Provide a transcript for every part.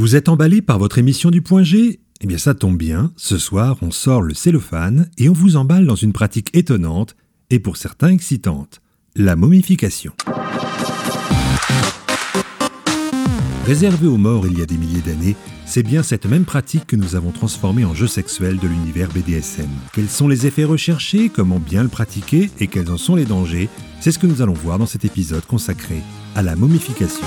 Vous êtes emballé par votre émission du point G? Eh bien ça tombe bien, ce soir on sort le cellophane et on vous emballe dans une pratique étonnante et pour certains excitante, la momification. Réservée aux morts il y a des milliers d'années, c'est bien cette même pratique que nous avons transformée en jeu sexuel de l'univers BDSM. Quels sont les effets recherchés, comment bien le pratiquer? Et quels en sont les dangers? C'est ce que nous allons voir dans cet épisode consacré à la momification.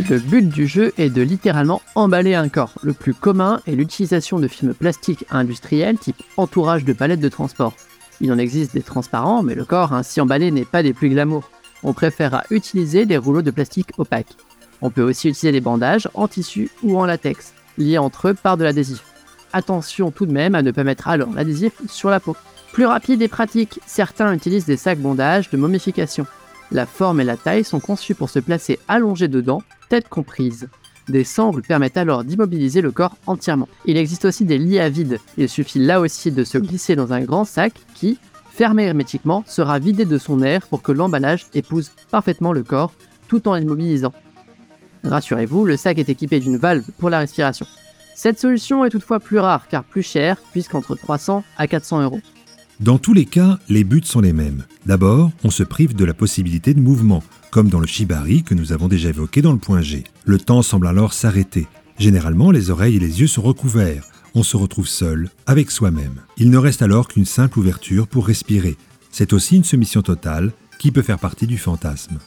Le but du jeu est de littéralement emballer un corps. Le plus commun est l'utilisation de films plastiques industriels type entourage de palettes de transport. Il en existe des transparents, mais le corps ainsi emballé n'est pas des plus glamour. On préférera utiliser des rouleaux de plastique opaques. On peut aussi utiliser des bandages en tissu ou en latex, liés entre eux par de l'adhésif. Attention tout de même à ne pas mettre alors l'adhésif sur la peau. Plus rapide et pratique, certains utilisent des sacs bondages de momification. La forme et la taille sont conçues pour se placer allongé dedans comprise. Des sangles permettent alors d'immobiliser le corps entièrement. Il existe aussi des lits à vide. Il suffit là aussi de se glisser dans un grand sac qui, fermé hermétiquement, sera vidé de son air pour que l'emballage épouse parfaitement le corps tout en l'immobilisant. Rassurez-vous, le sac est équipé d'une valve pour la respiration. Cette solution est toutefois plus rare car plus chère puisqu'entre 300 à 400 euros. Dans tous les cas, les buts sont les mêmes. D'abord, on se prive de la possibilité de mouvement, comme dans le shibari que nous avons déjà évoqué dans le point G. Le temps semble alors s'arrêter. Généralement, les oreilles et les yeux sont recouverts. On se retrouve seul, avec soi-même. Il ne reste alors qu'une simple ouverture pour respirer. C'est aussi une soumission totale qui peut faire partie du fantasme.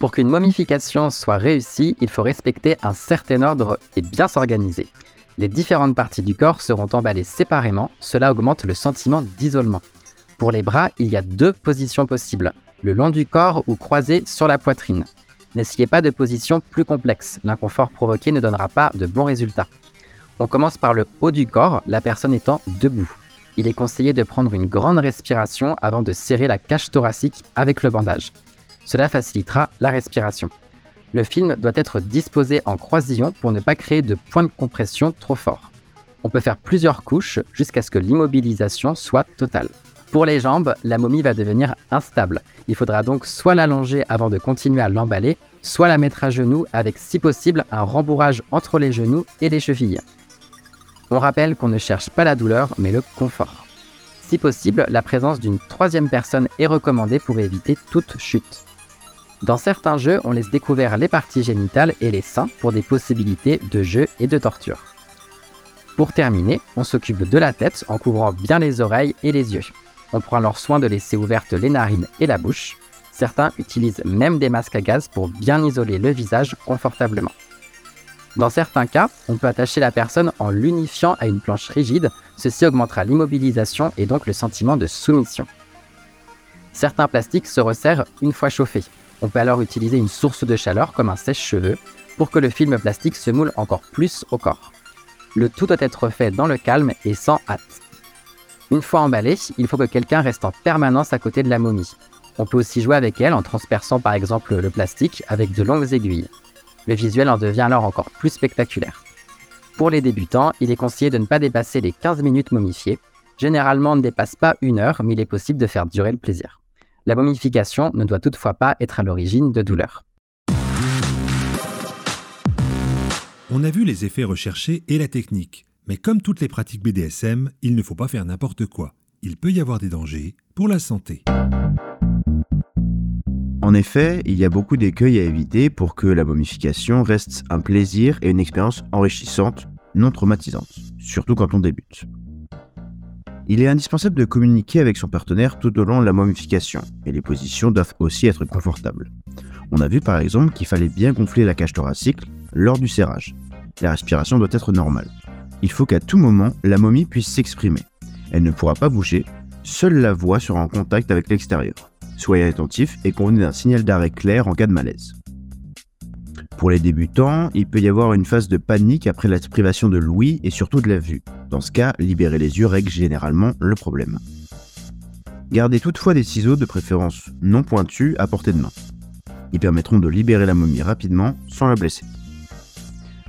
Pour qu'une momification soit réussie, il faut respecter un certain ordre et bien s'organiser. Les différentes parties du corps seront emballées séparément, cela augmente le sentiment d'isolement. Pour les bras, il y a deux positions possibles le long du corps ou croisé sur la poitrine. N'essayez pas de position plus complexe, l'inconfort provoqué ne donnera pas de bons résultats. On commence par le haut du corps, la personne étant debout. Il est conseillé de prendre une grande respiration avant de serrer la cage thoracique avec le bandage. Cela facilitera la respiration. Le film doit être disposé en croisillon pour ne pas créer de point de compression trop fort. On peut faire plusieurs couches jusqu'à ce que l'immobilisation soit totale. Pour les jambes, la momie va devenir instable. Il faudra donc soit l'allonger avant de continuer à l'emballer, soit la mettre à genoux avec si possible un rembourrage entre les genoux et les chevilles. On rappelle qu'on ne cherche pas la douleur mais le confort. Si possible, la présence d'une troisième personne est recommandée pour éviter toute chute. Dans certains jeux, on laisse découvert les parties génitales et les seins pour des possibilités de jeu et de torture. Pour terminer, on s'occupe de la tête en couvrant bien les oreilles et les yeux. On prend alors soin de laisser ouvertes les narines et la bouche. Certains utilisent même des masques à gaz pour bien isoler le visage confortablement. Dans certains cas, on peut attacher la personne en l'unifiant à une planche rigide, ceci augmentera l'immobilisation et donc le sentiment de soumission. Certains plastiques se resserrent une fois chauffés. On peut alors utiliser une source de chaleur comme un sèche-cheveux pour que le film plastique se moule encore plus au corps. Le tout doit être fait dans le calme et sans hâte. Une fois emballée, il faut que quelqu'un reste en permanence à côté de la momie. On peut aussi jouer avec elle en transperçant par exemple le plastique avec de longues aiguilles. Le visuel en devient alors encore plus spectaculaire. Pour les débutants, il est conseillé de ne pas dépasser les 15 minutes momifiées. Généralement, on ne dépasse pas une heure, mais il est possible de faire durer le plaisir. La momification ne doit toutefois pas être à l'origine de douleurs. On a vu les effets recherchés et la technique. Mais comme toutes les pratiques BDSM, il ne faut pas faire n'importe quoi. Il peut y avoir des dangers pour la santé. En effet, il y a beaucoup d'écueils à éviter pour que la momification reste un plaisir et une expérience enrichissante, non traumatisante, surtout quand on débute. Il est indispensable de communiquer avec son partenaire tout au long de la momification, et les positions doivent aussi être confortables. On a vu par exemple qu'il fallait bien gonfler la cage thoracique lors du serrage. La respiration doit être normale il faut qu'à tout moment, la momie puisse s'exprimer. Elle ne pourra pas bouger, seule la voix sera en contact avec l'extérieur. Soyez attentif et convenez d'un signal d'arrêt clair en cas de malaise. Pour les débutants, il peut y avoir une phase de panique après la privation de l'ouïe et surtout de la vue. Dans ce cas, libérer les yeux règle généralement le problème. Gardez toutefois des ciseaux de préférence non pointus à portée de main. Ils permettront de libérer la momie rapidement sans la blesser.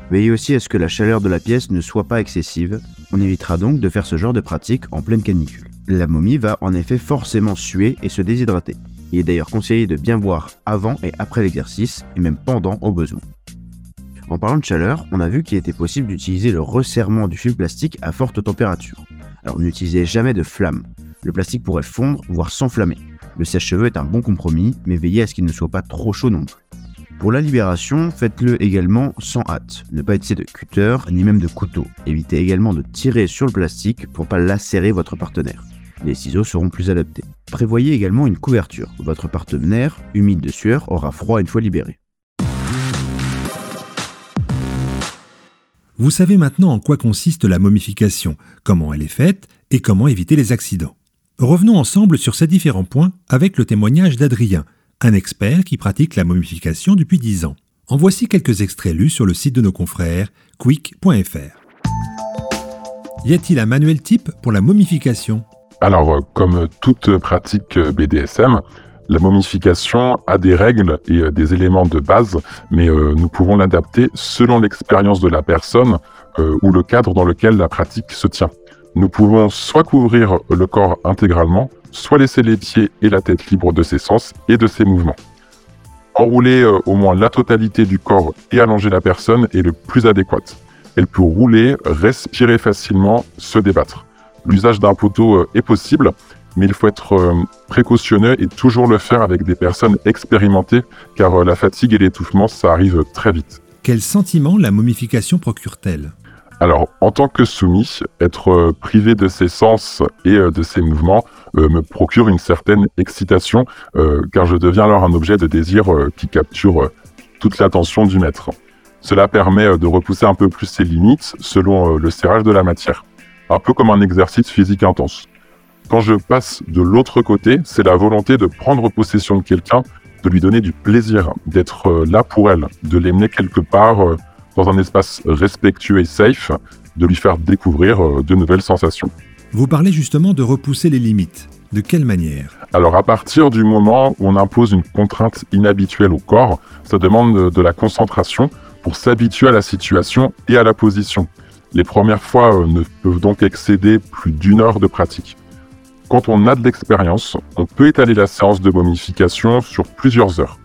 Veillez aussi à ce que la chaleur de la pièce ne soit pas excessive. On évitera donc de faire ce genre de pratique en pleine canicule. La momie va en effet forcément suer et se déshydrater. Il est d'ailleurs conseillé de bien boire avant et après l'exercice, et même pendant au besoin. En parlant de chaleur, on a vu qu'il était possible d'utiliser le resserrement du film plastique à forte température. Alors n'utilisez jamais de flamme. Le plastique pourrait fondre, voire s'enflammer. Le sèche-cheveux est un bon compromis, mais veillez à ce qu'il ne soit pas trop chaud non plus. Pour la libération, faites-le également sans hâte. Ne pas utiliser de cutter ni même de couteau. Évitez également de tirer sur le plastique pour pas lacérer votre partenaire. Les ciseaux seront plus adaptés. Prévoyez également une couverture. Votre partenaire, humide de sueur, aura froid une fois libéré. Vous savez maintenant en quoi consiste la momification, comment elle est faite et comment éviter les accidents. Revenons ensemble sur ces différents points avec le témoignage d'Adrien, un expert qui pratique la momification depuis 10 ans. En voici quelques extraits lus sur le site de nos confrères quick.fr. Y a-t-il un manuel type pour la momification? Alors, euh, comme toute pratique BDSM, la momification a des règles et euh, des éléments de base, mais nous pouvons l'adapter selon l'expérience de la personne ou le cadre dans lequel la pratique se tient. Nous pouvons soit couvrir le corps intégralement, soit laisser les pieds et la tête libres de ses sens et de ses mouvements. Enrouler au moins la totalité du corps et allonger la personne est le plus adéquat. Elle peut rouler, respirer facilement, se débattre. L'usage d'un poteau est possible, mais il faut être euh, précautionneux et toujours le faire avec des personnes expérimentées, car euh, la fatigue et l'étouffement, ça arrive très vite. Quel sentiment la momification procure-t-elle? Alors, en tant que soumis, être euh, privé de ses sens et de ses mouvements me procure une certaine excitation, car je deviens alors un objet de désir qui capture toute l'attention du maître. Cela permet de repousser un peu plus ses limites selon le serrage de la matière, un peu comme un exercice physique intense. Quand je passe de l'autre côté, c'est la volonté de prendre possession de quelqu'un, de lui donner du plaisir, d'être euh, là pour elle, de l'emmener quelque part euh, dans un espace respectueux et safe, de lui faire découvrir euh, de nouvelles sensations. Vous parlez justement de repousser les limites. De quelle manière? Alors à partir du moment où on impose une contrainte inhabituelle au corps, ça demande de la concentration pour s'habituer à la situation et à la position. Les premières fois ne peuvent donc excéder plus d'une heure de pratique. Quand on a de l'expérience, on peut étaler la séance de momification sur plusieurs heures.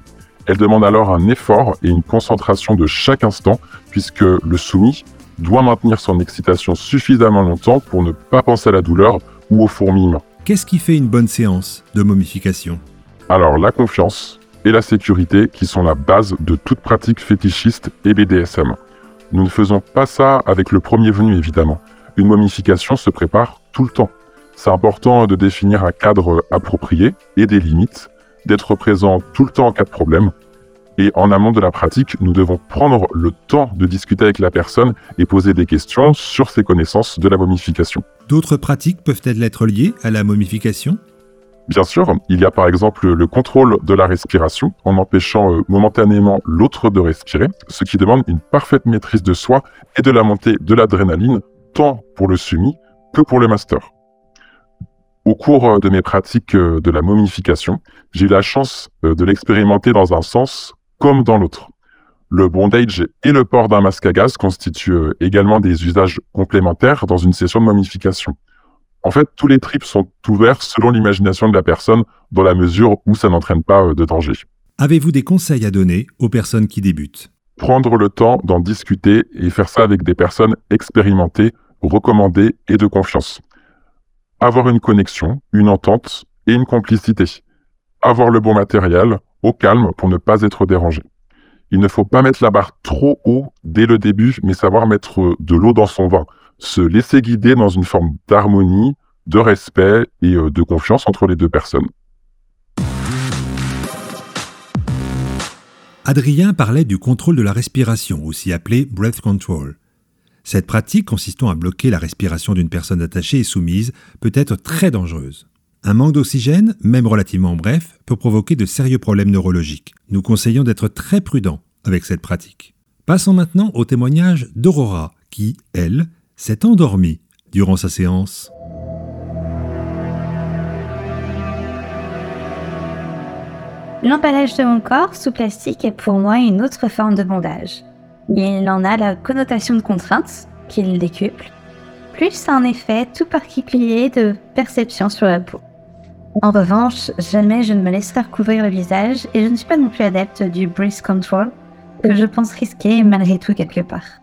Elle demande alors un effort et une concentration de chaque instant, puisque le soumis doit maintenir son excitation suffisamment longtemps pour ne pas penser à la douleur ou au fourmillement. Qu'est-ce qui fait une bonne séance de momification? Alors la confiance et la sécurité qui sont la base de toute pratique fétichiste et BDSM. Nous ne faisons pas ça avec le premier venu évidemment. Une momification se prépare tout le temps. C'est important de définir un cadre approprié et des limites, d'être présent tout le temps en cas de problème. Et en amont de la pratique, nous devons prendre le temps de discuter avec la personne et poser des questions sur ses connaissances de la momification. D'autres pratiques peuvent-elles être liées à la momification? Bien sûr, il y a par exemple le contrôle de la respiration en empêchant euh, momentanément l'autre de respirer, ce qui demande une parfaite maîtrise de soi et de la montée de l'adrénaline, tant pour le soumis que pour le master. Au cours euh, de mes pratiques euh, de la momification, j'ai eu la chance euh, de l'expérimenter dans un sens comme dans l'autre. Le bondage et le port d'un masque à gaz constituent également des usages complémentaires dans une session de momification. En fait, tous les trips sont ouverts selon l'imagination de la personne, dans la mesure où ça n'entraîne pas de danger. Avez-vous des conseils à donner aux personnes qui débutent? Prendre le temps d'en discuter et faire ça avec des personnes expérimentées, recommandées et de confiance avoir une connexion, une entente et une complicité. Avoir le bon matériel, au calme pour ne pas être dérangé. Il ne faut pas mettre la barre trop haut dès le début, mais savoir mettre de l'eau dans son vin. Se laisser guider dans une forme d'harmonie, de respect et euh, de confiance entre les deux personnes. Adrien parlait du contrôle de la respiration, aussi appelé breath control. Cette pratique consistant à bloquer la respiration d'une personne attachée et soumise peut être très dangereuse. Un manque d'oxygène, même relativement bref, peut provoquer de sérieux problèmes neurologiques. Nous conseillons d'être très prudents avec cette pratique. Passons maintenant au témoignage d'Aurora, qui, elle, s'est endormie durant sa séance. L'emballage de mon corps sous plastique est pour moi une autre forme de bondage. Il en a la connotation de contrainte, qu'il décuple, plus un effet tout particulier de perception sur la peau. En revanche, jamais je ne me laisserai recouvrir le visage et je ne suis pas non plus adepte du breath control, que je pense risquer malgré tout quelque part.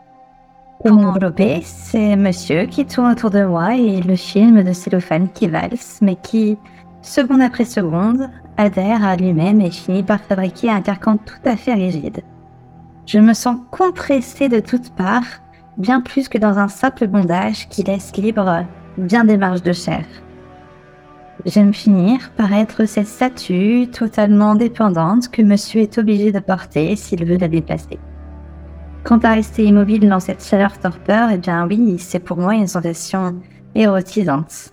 Pour m'envelopper, c'est monsieur qui tourne autour de moi et le film de cellophane qui valse, mais qui, seconde après seconde, adhère à lui-même et finit par fabriquer un carcan tout à fait rigide. Je me sens compressée de toutes parts, bien plus que dans un simple bondage qui laisse libre bien des marges de chair. J'aime finir par être cette statue totalement dépendante que monsieur est obligé de porter s'il veut la déplacer. Quant à rester immobile dans cette chaleur torpeur, eh bien oui, c'est pour moi une sensation érotisante.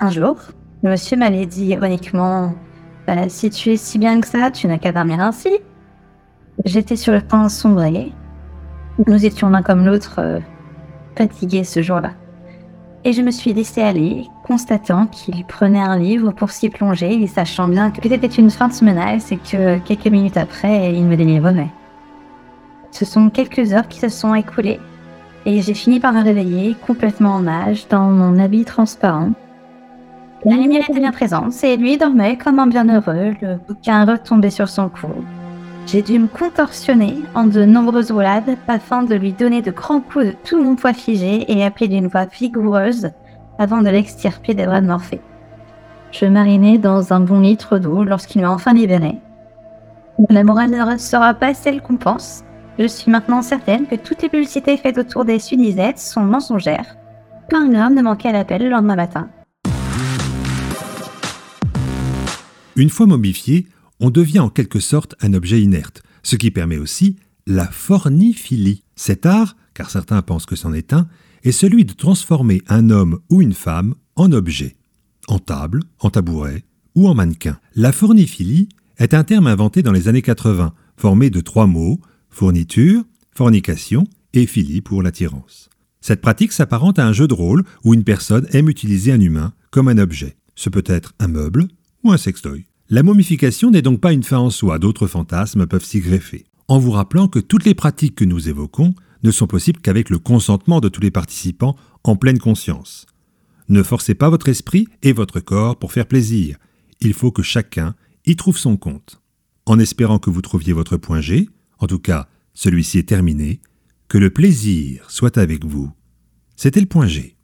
Un jour, monsieur m'avait dit ironiquement bah, Si tu es si bien que ça, tu n'as qu'à dormir ainsi. J'étais sur le point de sombrer. Nous étions l'un comme l'autre euh, fatigués ce jour-là. Et je me suis laissé aller, constatant qu'il prenait un livre pour s'y plonger et sachant bien que c'était une fin de menace et que quelques minutes après, il me délivrerait. Ce sont quelques heures qui se sont écoulées et j'ai fini par me réveiller complètement en nage dans mon habit transparent. La lumière était bien présente et lui dormait comme un bienheureux, le bouquin retombé sur son cou. J'ai dû me contorsionner en de nombreuses roulades afin de lui donner de grands coups de tout mon poids figé et appeler d'une voix vigoureuse avant de l'extirper des bras de Morphée. Je marinais dans un bon litre d'eau lorsqu'il m'a enfin libéré. La morale ne sera pas celle qu'on pense, je suis maintenant certaine que toutes les publicités faites autour des sudisettes sont mensongères. Un gramme ne manquait à l'appel le lendemain matin. Une fois momifié, on devient en quelque sorte un objet inerte, ce qui permet aussi la forniphilie. Cet art, car certains pensent que c'en est un, est celui de transformer un homme ou une femme en objet, en table, en tabouret ou en mannequin. La forniphilie est un terme inventé dans les années 80, formé de trois mots fourniture, fornication et philie pour l'attirance. Cette pratique s'apparente à un jeu de rôle où une personne aime utiliser un humain comme un objet. Ce peut être un meuble ou un sextoy. La momification n'est donc pas une fin en soi, d'autres fantasmes peuvent s'y greffer. En vous rappelant que toutes les pratiques que nous évoquons ne sont possibles qu'avec le consentement de tous les participants en pleine conscience. Ne forcez pas votre esprit et votre corps pour faire plaisir. Il faut que chacun y trouve son compte. En espérant que vous trouviez votre point G, en tout cas, celui-ci est terminé. Que le plaisir soit avec vous. C'était le point G.